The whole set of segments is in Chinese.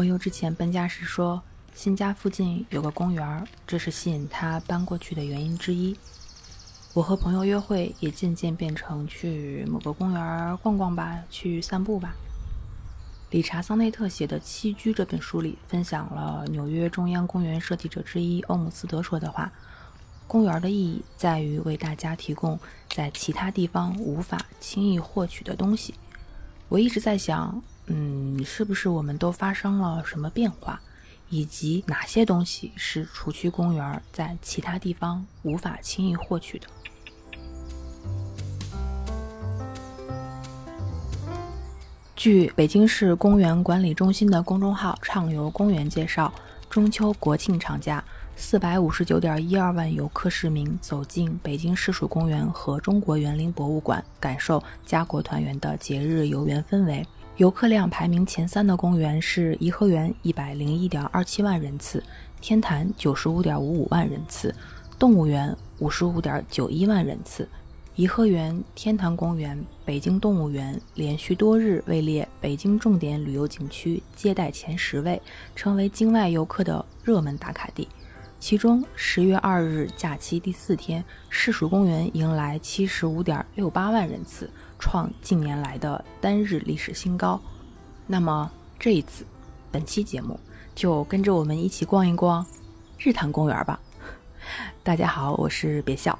朋友之前搬家时说，新家附近有个公园，这是吸引他搬过去的原因之一。我和朋友约会也渐渐变成去某个公园逛逛吧，去散步吧。理查·桑内特写的《栖居》这本书里，分享了纽约中央公园设计者之一欧姆斯德说的话：“公园的意义在于为大家提供在其他地方无法轻易获取的东西。”我一直在想，嗯，是不是我们都发生了什么变化，以及哪些东西是除去公园在其他地方无法轻易获取的？据北京市公园管理中心的公众号“畅游公园”介绍，中秋国庆长假，四百五十九点一二万游客市民走进北京市属公园和中国园林博物馆，感受家国团圆的节日游园氛围。游客量排名前三的公园是颐和园，一百零一点二七万人次；天坛九十五点五五万人次；动物园五十五点九一万人次。颐和园、天坛公园、北京动物园连续多日位列北京重点旅游景区接待前十位，成为境外游客的热门打卡地。其中，十月二日假期第四天，市属公园迎来七十五点六八万人次，创近年来的单日历史新高。那么，这一次，本期节目就跟着我们一起逛一逛日坛公园吧。大家好，我是别笑。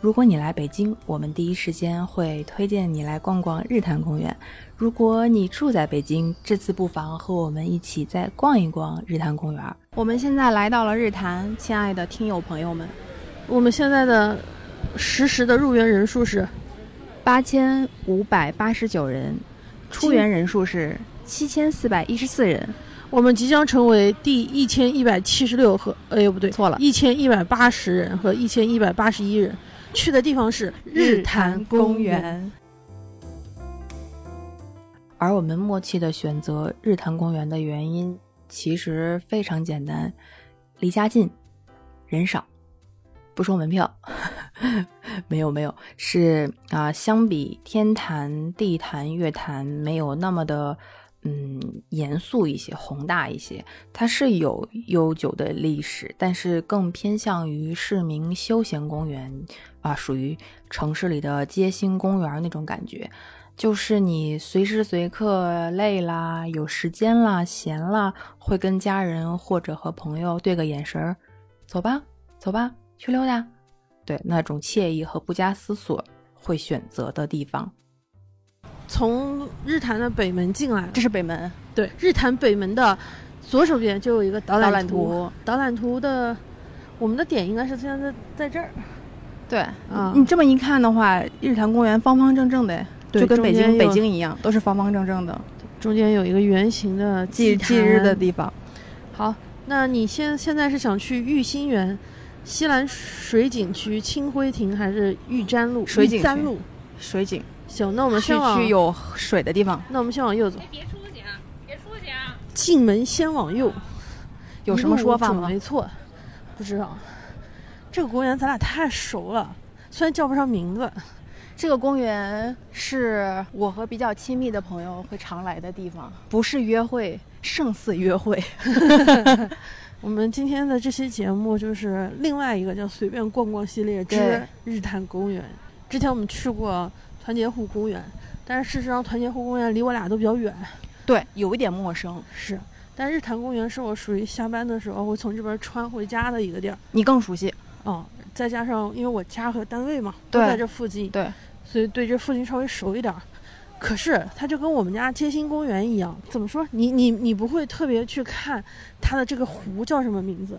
如果你来北京，我们第一时间会推荐你来逛逛日坛公园。如果你住在北京，这次不妨和我们一起再逛一逛日坛公园。我们现在来到了日坛，亲爱的听友朋友们，我们现在的实时的入园人数是八千五百八十九人，出园人数是七千四百一十四人。我们即将成为第一千一百七十六和哎呦不对，错了，一千一百八十人和一千一百八十一人。去的地方是日坛公园，而我们默契的选择日坛公园的原因其实非常简单：离家近，人少，不收门票。没有没有，是啊，相比天坛、地坛、月坛，没有那么的。嗯，严肃一些，宏大一些，它是有悠久的历史，但是更偏向于市民休闲公园啊，属于城市里的街心公园那种感觉，就是你随时随刻累啦，有时间啦，闲啦，会跟家人或者和朋友对个眼神儿，走吧，走吧，去溜达，对，那种惬意和不加思索会选择的地方。从日坛的北门进来，这是北门。对，日坛北门的左手边就有一个导览图。导览图的，我们的点应该是现在在这儿。对，啊，你这么一看的话，日坛公园方方正正的，就跟北京北京一样，都是方方正正的。中间有一个圆形的祭祭日的地方。好，那你现现在是想去玉心园、西兰水景区、清辉亭，还是玉簪路？水景三路，水景。行，那我们先往去有水的地方。那我们先往右走。别出去啊！别出去啊！进门先往右，有什么说法吗？没错，不知道。这个公园咱俩太熟了，虽然叫不上名字。这个公园是我和比较亲密的朋友会常来的地方，不是约会，胜似约会。我们今天的这期节目就是另外一个叫“随便逛逛”系列之日坛公园。之前我们去过。团结湖公园，但是事实上团结湖公园离我俩都比较远，对，有一点陌生。是，但日坛公园是我属于下班的时候会从这边穿回家的一个地儿。你更熟悉，哦，再加上因为我家和单位嘛都在这附近，对，所以对这附近稍微熟一点。可是它就跟我们家街心公园一样，怎么说？你你你不会特别去看它的这个湖叫什么名字，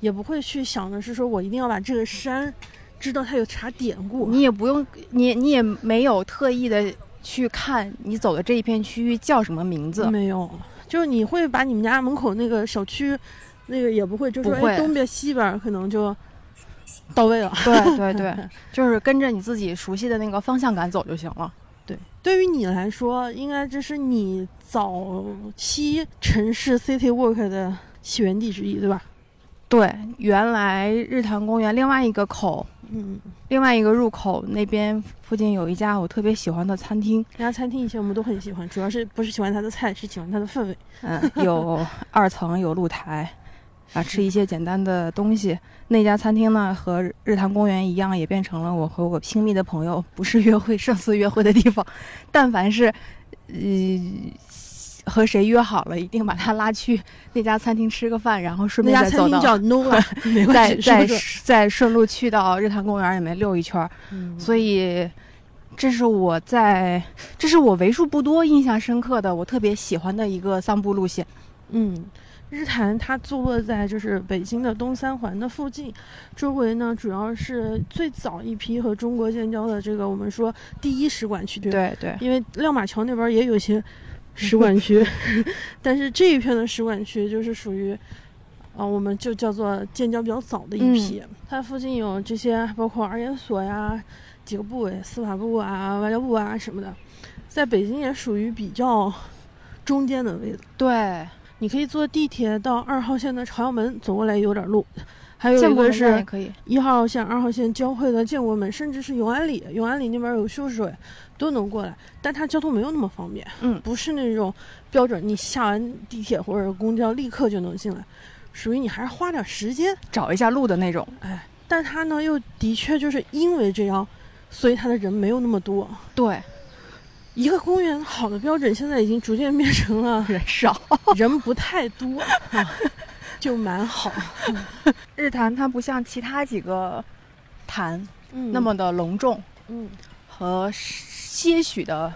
也不会去想的是说我一定要把这个山。知道它有啥典故，你也不用，你你也没有特意的去看你走的这一片区域叫什么名字，没有，就是你会把你们家门口那个小区，那个也不会，就是哎东边西边可能就到位了，对对对，就是跟着你自己熟悉的那个方向感走就行了。对，于你来说，应该这是你早期城市 city work 的起源地之一，对吧？对，原来日坛公园另外一个口。嗯，另外一个入口那边附近有一家我特别喜欢的餐厅，那家餐厅以前我们都很喜欢，主要是不是喜欢它的菜，是喜欢它的氛围。嗯，有二层有露台，啊，吃一些简单的东西。那家餐厅呢，和日坛公园一样，也变成了我和我亲密的朋友不是约会胜似约会的地方。但凡是，呃，和谁约好了，一定把他拉去那家餐厅吃个饭，然后顺便再走到，家餐厅叫 Nova，再再？再顺路去到日坛公园里面溜一圈儿。嗯所以，这是我在，这是我为数不多印象深刻的，我特别喜欢的一个散步路线。嗯，日坛它坐落在就是北京的东三环的附近，周围呢主要是最早一批和中国建交的这个我们说第一使馆区，对对对，因为亮马桥那边也有些使馆区，但是这一片的使馆区就是属于，啊、我们就叫做建交比较早的一批。它附近有这些，包括儿研所呀、几个部委，司法部啊、外交部啊什么的，在北京也属于比较中间的位置。对，你可以坐地铁到二号线的朝阳门走过来有点路，还有一个是。一号线、二号线交汇的建国门，甚至是永安里，永安里那边有秀水，都能过来，但它交通没有那么方便，嗯不是那种标准你下完地铁或者公交立刻就能进来，属于你还是花点时间，找一下路的那种。哎，但它呢又的确就是因为这样，所以它的人没有那么多。对，一个公园好的标准现在已经逐渐变成了 人少。人不太多，啊、就蛮好。日坛它不像其他几个坛嗯那么的隆重嗯和些许的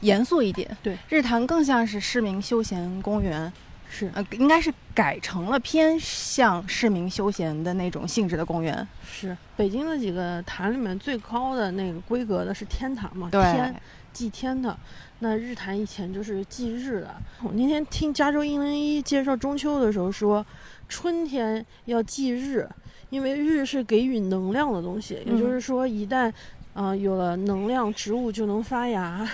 严肃一点。对，日坛更像是市民休闲公园，是呃，应该是改成了偏向市民休闲的那种性质的公园。是，北京的几个坛里面最高的那个规格的是天坛嘛，对天祭天的。那日坛以前就是祭日的。我那天听加州一零一介绍中秋的时候说，春天要祭日，因为日是给予能量的东西，也嗯就是说，一旦啊、呃有了能量，植物就能发芽，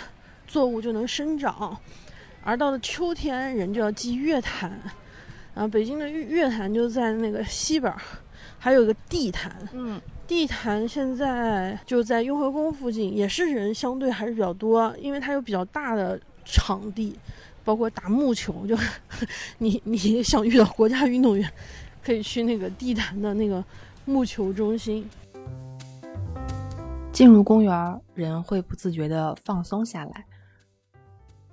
作物就能生长。而到了秋天，人就要祭月坛。啊，北京的月月坛就在那个西边儿，还有个地坛。嗯，地坛现在就在雍和宫附近，也是人相对还是比较多，因为它有比较大的场地，包括打木球，就 你你想遇到国家运动员，可以去那个地坛的那个木球中心。进入公园，人会不自觉的放松下来。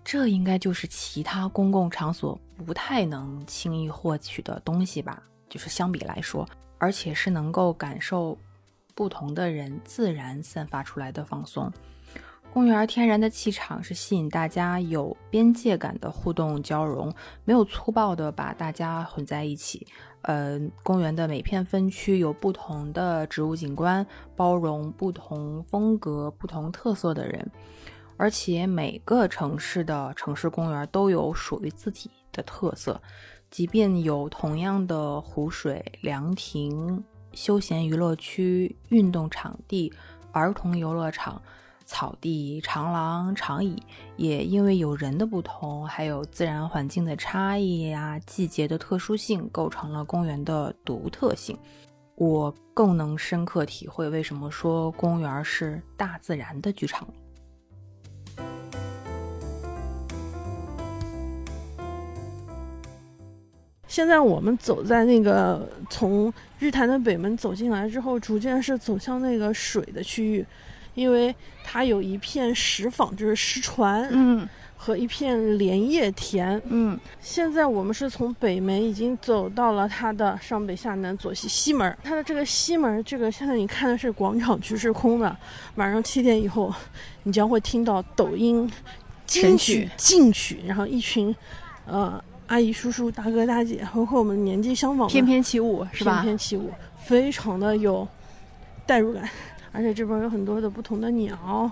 这应该就是其他公共场所不太能轻易获取的东西吧？就是相比来说，而且是能够感受不同的人自然散发出来的放松。公园天然的气场是吸引大家有边界感的互动交融，没有粗暴的把大家混在一起。呃，公园的每片分区有不同的植物景观，包容不同风格、不同特色的人，而且每个城市的城市公园都有属于自己的特色，即便有同样的湖水、凉亭、休闲娱乐区、运动场地、儿童游乐场。草地、长廊、长椅，也因为有人的不同，还有自然环境的差异呀、季节的特殊性，构成了公园的独特性。我更能深刻体会为什么说公园是大自然的剧场。现在我们走在那个从日坛的北门走进来之后，逐渐是走向那个水的区域，因为它有一片石舫，就是石船，嗯和一片莲叶田。嗯，现在我们是从北门已经走到了它的上北下南左西西门。它的这个西门，这个现在你看的是广场区是空的，晚上七点以后，你将会听到抖音金曲进曲，然后一群呃阿姨叔叔、大哥大姐，包括我们年纪相仿翩翩起舞是吧？翩翩起舞，非常的有代入感，而且这边有很多的不同的鸟，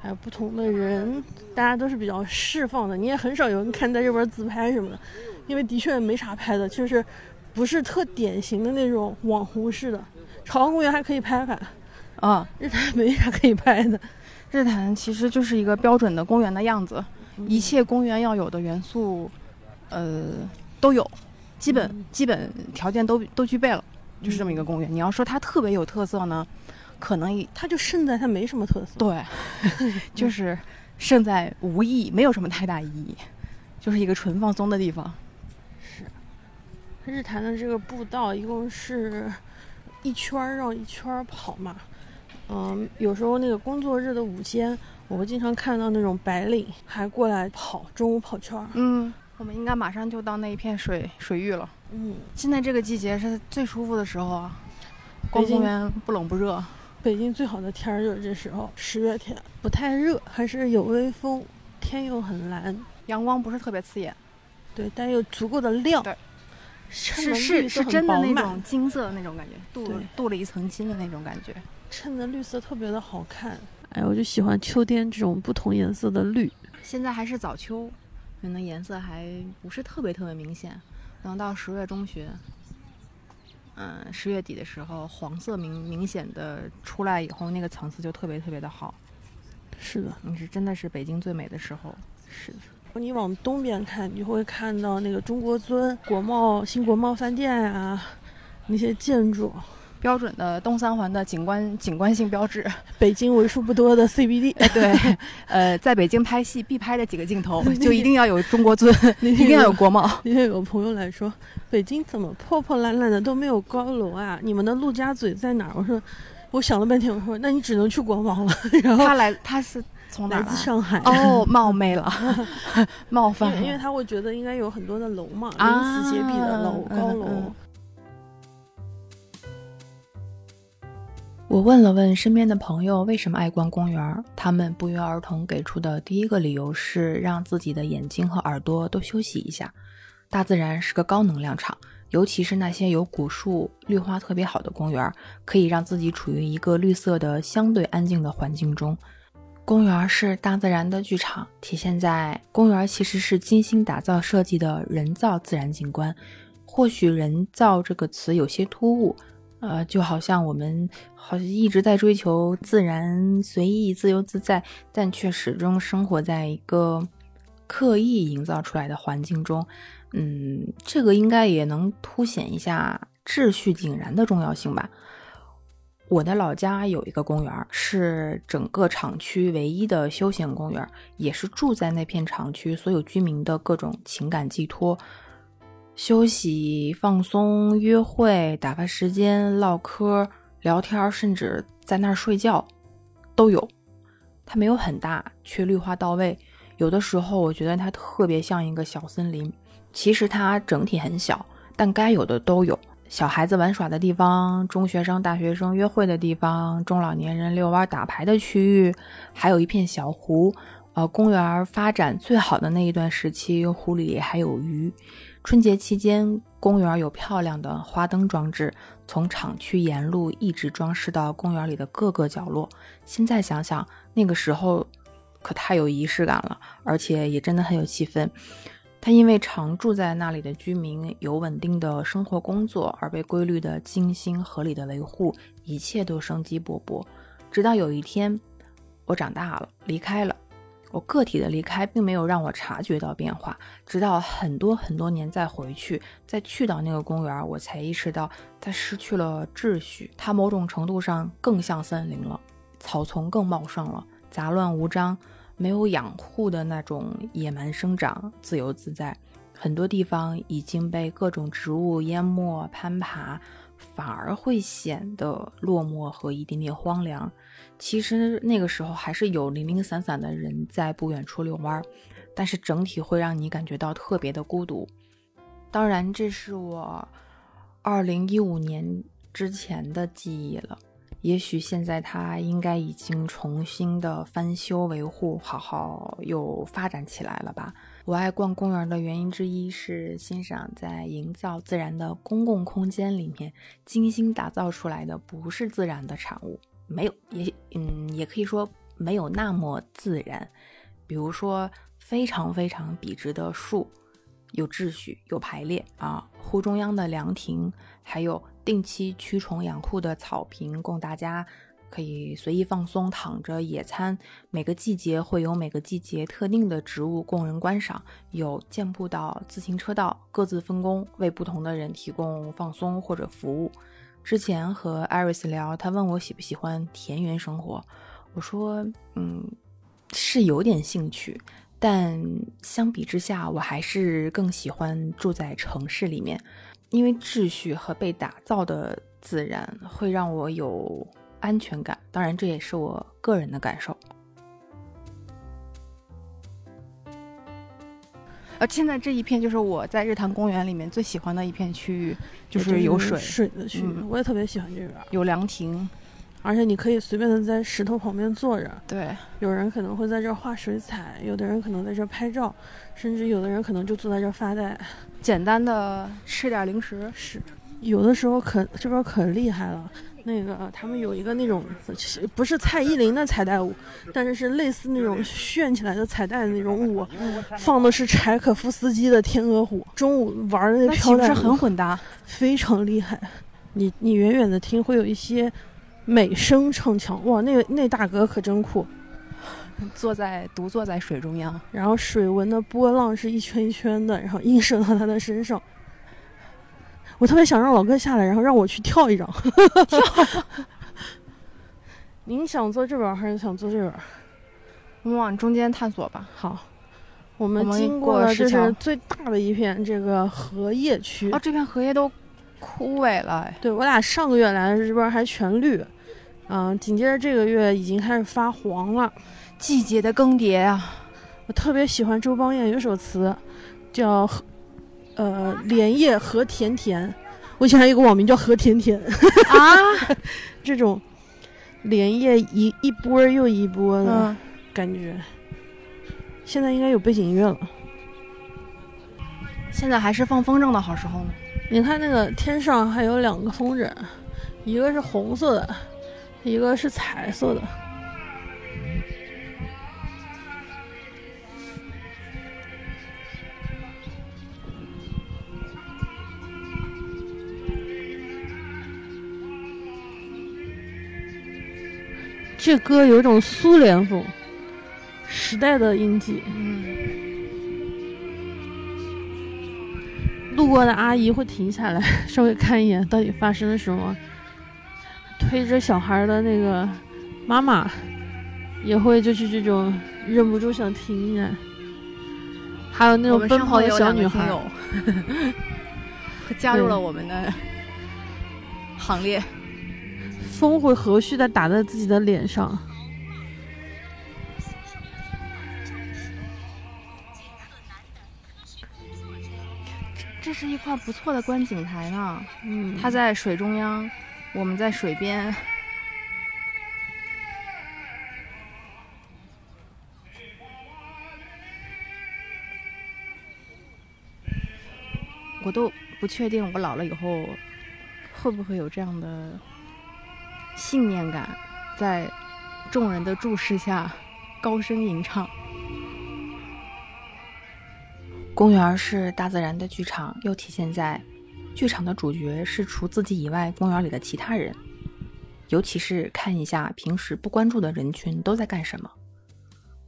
还有不同的人，大家都是比较释放的。你也很少有人看在这边自拍什么的，因为的确没啥拍的，就是不是特典型的那种网红式的。朝阳公园还可以拍拍，啊，日坛没啥可以拍的。日坛其实就是一个标准的公园的样子，一切公园要有的元素，呃，都有，基本、嗯基本条件都都具备了。就是这么一个公园。你要说它特别有特色呢，可能它就胜在它没什么特色。对，就是胜在无意义，没有什么太大意义，就是一个纯放松的地方。是，日坛的这个步道一共是一圈儿绕一圈儿跑嘛。嗯，有时候那个工作日的午间，我们经常看到那种白领还过来跑，中午跑圈儿。嗯，我们应该马上就到那一片水水域了。嗯，现在这个季节是最舒服的时候啊，逛公园不冷不热。北京最好的天儿就是这时候，十月天，不太热，还是有微风，天又很蓝，阳光不是特别刺眼，对，但又足够的亮。是是真的那种金色的那种感觉，镀镀了一层金的那种感觉。衬的绿色特别的好看。哎，我就喜欢秋天这种不同颜色的绿。现在还是早秋，可能颜色还不是特别特别明显，等到十月中旬，嗯，十月底的时候，黄色明明显的出来以后，那个层次就特别特别的好。是的，你是真的是北京最美的时候。是的。你往东边看，你就会看到那个中国尊、国贸、新国贸饭店啊，那些建筑。标准的东三环的景观景观性标志，北京为数不多的 CBD。对，呃，在北京拍戏必拍的几个镜头，就一定要有中国尊，一定要有国贸。那天有个朋友来说，北京怎么破破烂烂的都没有高楼啊？你们的陆家嘴在哪儿？我说，我想了半天，我说，那你只能去国贸了。然后他来，他是从哪来？自上海。哦，冒昧了，冒犯了。为因为他会觉得应该有很多的楼嘛，啊鳞次栉比的楼、嗯高楼。我问了问身边的朋友为什么爱逛公园，他们不约而同给出的第一个理由是让自己的眼睛和耳朵都休息一下。大自然是个高能量场，尤其是那些有古树、绿化特别好的公园，可以让自己处于一个绿色的相对安静的环境中。公园是大自然的剧场，体现在公园其实是精心打造设计的人造自然景观。或许“人造”这个词有些突兀，呃，就好像我们好像一直在追求自然、随意、自由自在，但却始终生活在一个刻意营造出来的环境中。嗯，这个应该也能凸显一下秩序井然的重要性吧。我的老家有一个公园，是整个厂区唯一的休闲公园，也是住在那片厂区所有居民的各种情感寄托。休息、放松、约会、打发时间、唠嗑、聊天，甚至在那儿睡觉，都有。它没有很大，却绿化到位。有的时候，我觉得它特别像一个小森林。其实它整体很小，但该有的都有。小孩子玩耍的地方，中学生、大学生约会的地方，中老年人遛弯打牌的区域，还有一片小湖。呃，公园发展最好的那一段时期，湖里还有鱼。春节期间，公园有漂亮的花灯装置，从厂区沿路一直装饰到公园里的各个角落。现在想想，那个时候可太有仪式感了，而且也真的很有气氛。他因为常住在那里的居民有稳定的生活工作，而被规律的、精心合理的维护，一切都生机勃勃。直到有一天，我长大了，离开了。我个体的离开并没有让我察觉到变化，直到很多很多年再回去，再去到那个公园，我才意识到它失去了秩序，它某种程度上更像森林了，草丛更茂盛了，杂乱无章，没有养护的那种野蛮生长，自由自在。很多地方已经被各种植物淹没、攀爬，反而会显得落寞和一点点荒凉。其实那个时候还是有零零散散的人在不远处遛弯儿，但是整体会让你感觉到特别的孤独。当然，这是我二零一五年之前的记忆了。也许现在它应该已经重新的翻修维护，好好又发展起来了吧。我爱逛公园的原因之一是欣赏在营造自然的公共空间里面精心打造出来的不是自然的产物。没有，也嗯，也可以说没有那么自然。比如说，非常非常笔直的树，有秩序、有排列啊。湖中央的凉亭，还有定期驱虫养护的草坪，供大家可以随意放松、躺着野餐。每个季节会有每个季节特定的植物供人观赏，有健步道、自行车道，各自分工，为不同的人提供放松或者服务。之前和艾瑞斯聊，他问我喜不喜欢田园生活，我说，嗯，是有点兴趣，但相比之下，我还是更喜欢住在城市里面，因为秩序和被打造的自然会让我有安全感。当然，这也是我个人的感受。呃，现在这一片就是我在日坛公园里面最喜欢的一片区域，就就是有水，水的区域，嗯我也特别喜欢这边，有凉亭。而且你可以随便的在石头旁边坐着，对，有人可能会在这儿画水彩，有的人可能在这儿拍照，甚至有的人可能就坐在这儿发呆。简单的吃点零食。是，有的时候可这边可厉害了。那个他们有一个那种不是蔡依林的彩带舞，但是是类似那种炫起来的彩带的那种舞，放的是柴可夫斯基的《天鹅湖》。中午玩的那飘带舞很混搭？非常厉害。你你远远的听会有一些美声唱腔，哇，那个那大哥可真酷。坐在独坐在水中央，然后水纹的波浪是一圈一圈的，然后映射到他的身上。我特别想让老哥下来，然后让我去跳一张。跳。您想坐这边儿还是想坐这边儿？我们往中间探索吧。好，我们经过了这是最大的一片这个荷叶区。哦，这片荷叶都枯萎了，哎对我俩上个月来的时候这边儿还全绿，嗯、紧接着这个月已经开始发黄了。季节的更迭啊！我特别喜欢周邦彦有一首词，叫《呃莲叶何田田》。我以前还有一个网名叫何甜甜，啊，这种莲叶一一波又一波的嗯，感觉。现在应该有背景音乐了。现在还是放风筝的好时候呢。你看那个天上还有两个风筝，一个是红色的，一个是彩色的。这歌有一种苏联风，时代的印记。嗯，路过的阿姨会停下来，稍微看一眼到底发生了什么。推着小孩的那个妈妈也会就是这种忍不住想停下来。还有那种奔跑的小女孩，加入了我们的行列。风会和煦的打在自己的脸上。这是一块不错的观景台呢，嗯，它在水中央，我们在水边。我都不确定我老了以后会不会有这样的信念感，在众人的注视下高声吟唱。公园是大自然的剧场，又体现在剧场的主角是除自己以外公园里的其他人，尤其是看一下平时不关注的人群都在干什么。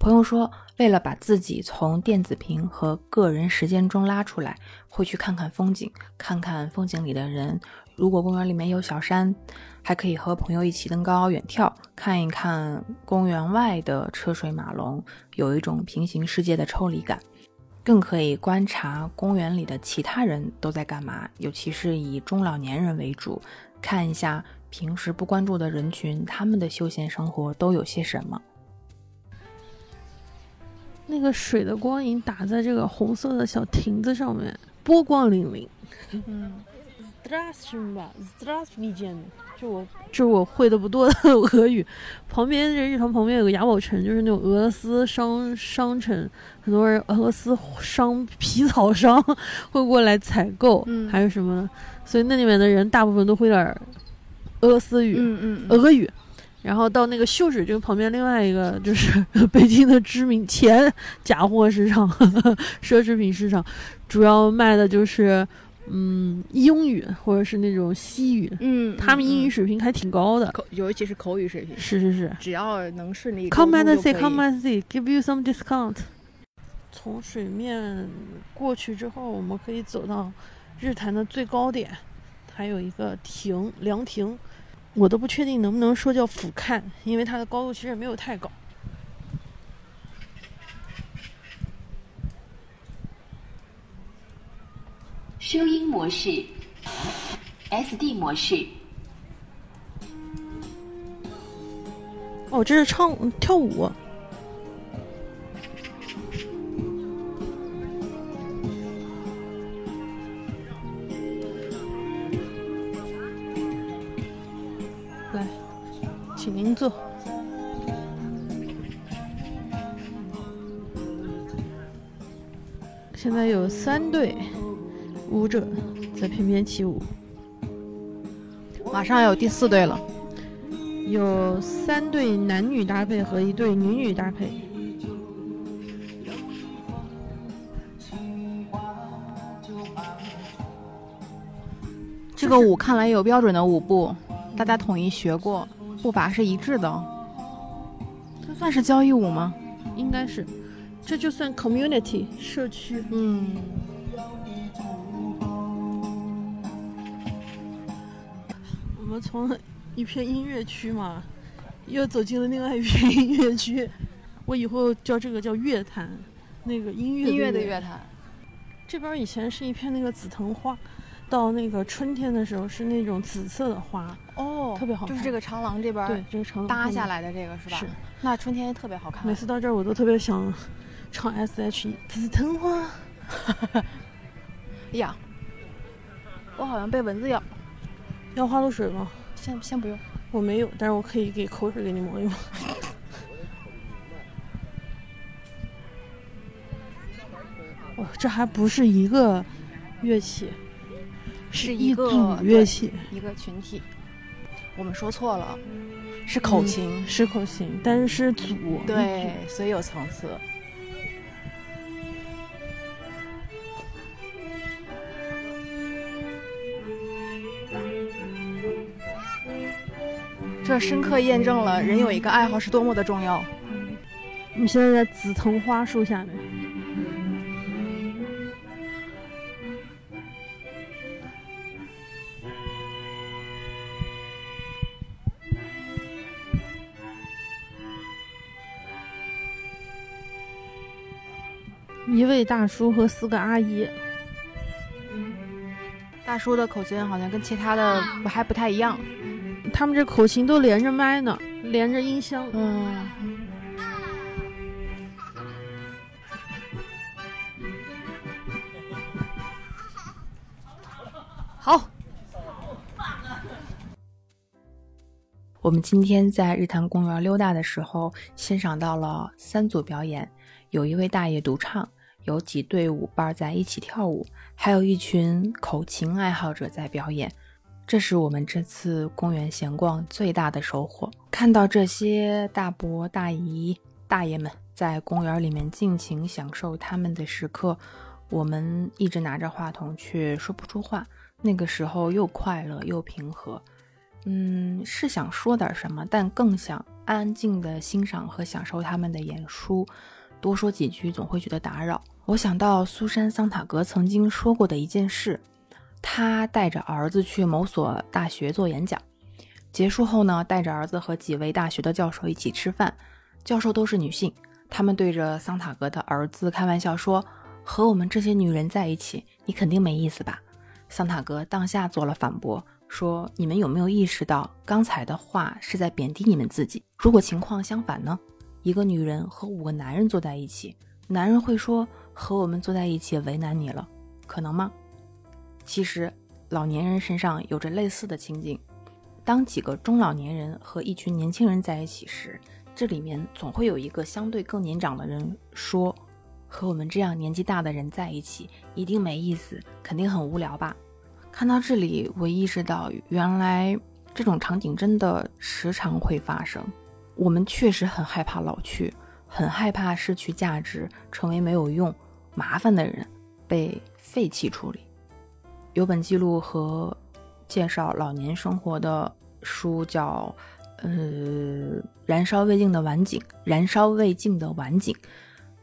朋友说，为了把自己从电子屏和个人时间中拉出来，会去看看风景，看看风景里的人。如果公园里面有小山，还可以和朋友一起登高远眺，看一看公园外的车水马龙，有一种平行世界的抽离感。更可以观察公园里的其他人都在干嘛，尤其是以中老年人为主，看一下平时不关注的人群，他们的休闲生活都有些什么。那个水的光影打在这个红色的小亭子上面，波光粼粼。嗯 d r a s h v a d r a s h 就我就我会的不多的 俄语。旁边这日常旁边有个雅宝城，就是那种俄罗斯商商城，很多人俄罗斯商皮草商会过来采购，嗯、还有什么的，所以那里面的人大部分都会点俄罗斯语，嗯嗯，俄语，然后到那个秀水这个旁边，另外一个就是 北京的知名前假货市场、奢侈品市场，主要卖的就是嗯英语或者是那种西语，嗯，他们英语嗯水平还挺高的。口，尤其是口语水平，是是是只要能顺利，Come and see, come and see, give you some discount。从水面过去之后，我们可以走到日坛的最高点，还有一个亭凉亭，我都不确定能不能说叫俯瞰，因为它的高度其实也没有太高。收音模式，SD 模式。哦，这是唱跳舞。请您坐。现在有三对舞者在翩翩起舞，马上有第四队了。有三对男女搭配和一对女女搭配。这个舞看来有标准的舞步，大家统一学过，步伐是一致的。这算是交谊舞吗？应该是，这就算 community 社区。嗯。我们从一片音乐区嘛，又走进了另外一片音乐区。我以后叫这个叫乐坛，那个音乐音乐的乐乐坛。这边以前是一片那个紫藤花，到那个春天的时候是那种紫色的花，哦特别好看就是这个长廊这边对，这个长廊搭下。来的这个是吧？是。那春天特别好看。每次到这儿我都特别想唱 S.H.E 紫藤花。呀，我好像被蚊子咬。要花露水吗？先先不用。我没有，但是我可以给口水给你抹一抹。哦，这还不是一个乐器，一是一个组乐器，一个群体。我们说错了，是口琴。是口琴，但是是组。对，所以有层次。这深刻验证了人有一个爱好是多么的重要。我们现在在紫藤花树下面。一位大叔和四个阿姨，大叔的口琴好像跟其他的不还不太一样。他们这口琴都连着麦呢，连着音箱。嗯，好，我们今天在日坛公园溜达的时候，欣赏到了三组表演，有一位大爷独唱，有几对舞伴在一起跳舞，还有一群口琴爱好者在表演。这是我们这次公园闲逛最大的收获。看到这些大伯、大姨、大爷们在公园里面尽情享受他们的时刻，我们一直拿着话筒却说不出话。那个时候又快乐又平和，嗯，是想说点什么，但更想安静的欣赏和享受他们的演出。多说几句总会觉得打扰。我想到苏珊·桑塔格曾经说过的一件事。他带着儿子去某所大学做演讲，结束后呢，带着儿子和几位大学的教授一起吃饭。教授都是女性，他们对着桑塔格的儿子开玩笑说：“和我们这些女人在一起，你肯定没意思吧？”桑塔格当下做了反驳，说：“你们有没有意识到刚才的话是在贬低你们自己？如果情况相反呢？一个女人和五个男人坐在一起，男人会说和我们坐在一起为难你了，可能吗？”其实，老年人身上有着类似的情景。当几个中老年人和一群年轻人在一起时，这里面总会有一个相对更年长的人说：“和我们这样年纪大的人在一起，一定没意思，肯定很无聊吧？”看到这里，我意识到，原来这种场景真的时常会发生。我们确实很害怕老去，很害怕失去价值，成为没有用、麻烦的人，被废弃处理。有本记录和介绍老年生活的书叫《呃燃烧未尽的晚景》，燃烧未尽的晚景。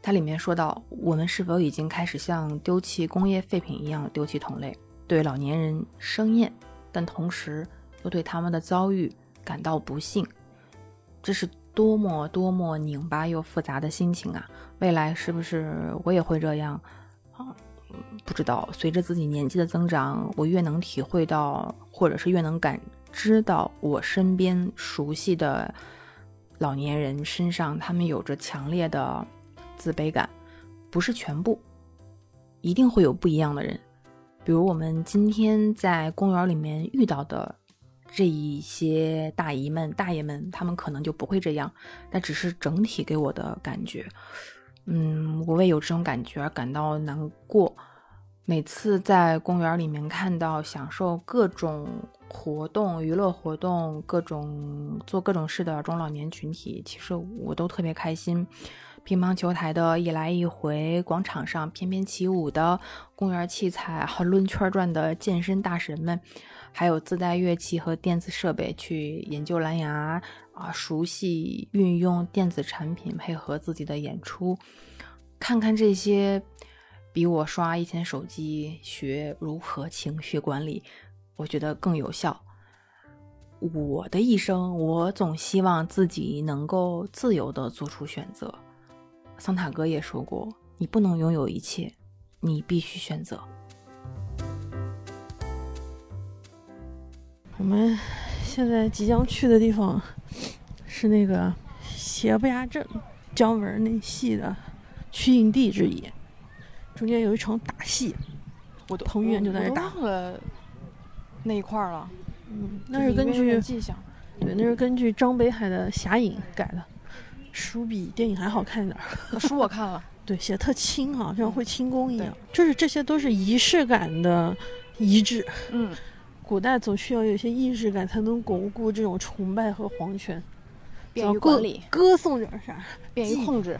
它里面说到，我们是否已经开始像丢弃工业废品一样丢弃同类，对老年人生厌，但同时又对他们的遭遇感到不幸。这是多么多么拧巴又复杂的心情啊！未来是不是我也会这样？啊，不知道。随着自己年纪的增长，我越能体会到，或者是越能感知到我身边熟悉的老年人身上，他们有着强烈的自卑感。不是全部，一定会有不一样的人。比如我们今天在公园里面遇到的这一些大姨们、大爷们，他们可能就不会这样。那只是整体给我的感觉。嗯，我为有这种感觉而感到难过。每次在公园里面看到享受各种活动、娱乐活动、各种做各种事的中老年群体，其实我都特别开心。乒乓球台的一来一回，广场上翩翩起舞的公园器材和抡圈转的健身大神们，还有自带乐器和电子设备去研究蓝牙啊，熟悉运用电子产品配合自己的演出，看看这些比我刷一天手机学如何情绪管理，我觉得更有效。我的一生，我总希望自己能够自由的做出选择。桑塔格也说过：“你不能拥有一切，你必须选择。”我们现在即将去的地方是那个邪不压正姜文那戏的取景地之一，中间有一场打戏，我都彭于晏就在那打了那一块儿了。嗯，那是根据。对，那是根据张北海的《侠影》改的，书比电影还好看一点儿。书我看了，对，写的特轻啊，像会轻功一样。就是这些都是仪式感的遗志。嗯，古代总需要有一些仪式感，才能巩固这种崇拜和皇权，便要歌于管理，歌颂点啥，便于控制。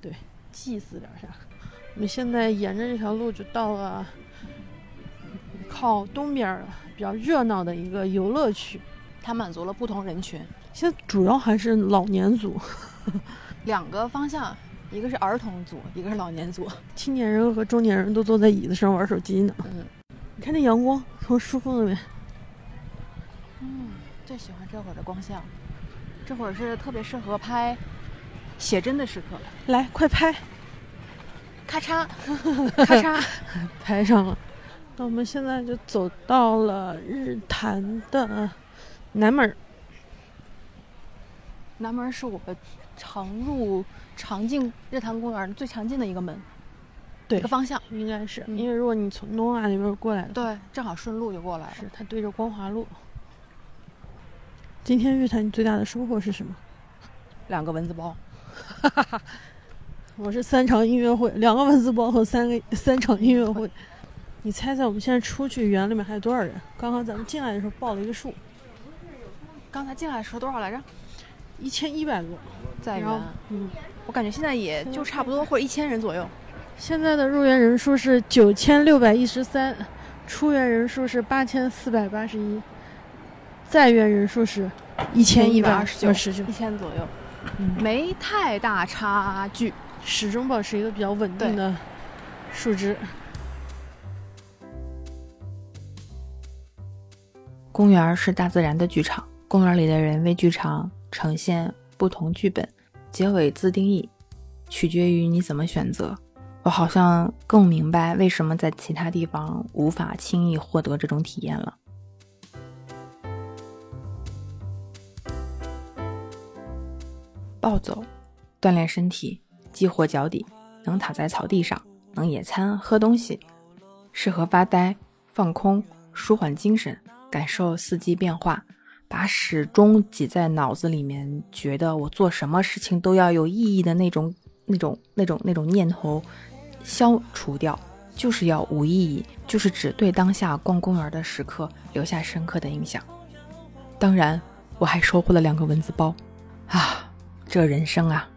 对祭祀点啥。我们现在沿着这条路就到了靠东边比较热闹的一个游乐区。它满足了不同人群，现在主要还是老年组，两个方向，一个是儿童组，一个是老年组。青年人和中年人都坐在椅子上玩手机呢。嗯你看那阳光从树缝里面，嗯，最喜欢这会儿的光线了，这会儿是特别适合拍写真的时刻。来快拍，咔嚓，咔嚓，拍上了。那我们现在就走到了日坛的南门儿，南门是我们常入常进日坛公园最常进的一个门，对一个方向。应该是、嗯因为如果你从东亚那边过来的，对，正好顺路就过来了。是它对着光华路。今天日坛你最大的收获是什么？两个蚊子包，我是三场音乐会，两个蚊子包和三个三场音乐会。你猜猜我们现在出去园里面还有多少人？刚刚咱们进来的时候报了一个数，刚才进来的时候多少来着？一千一百多。在然后园，嗯，我感觉现在也就差不多，或者一千人左右。现在的入园人数是九千六百一十三，出园人数是八千四百八十一，在园人数是一千一百二十九，十九一，千左右，嗯，没太大差距。始终保持一个比较稳定的数值。公园是大自然的剧场，公园里的人为剧场呈现不同剧本，结尾自定义，取决于你怎么选择。我好像更明白为什么在其他地方无法轻易获得这种体验了。暴走，锻炼身体，激活脚底，能躺在草地上，能野餐喝东西，适合发呆、放空、舒缓精神。感受四季变化，把始终挤在脑子里面，觉得我做什么事情都要有意义的那种、那种、那种、那种念头消除掉，就是要无意义，就是只对当下逛公园的时刻留下深刻的印象。当然，我还收获了两个文字包，啊，这人生啊！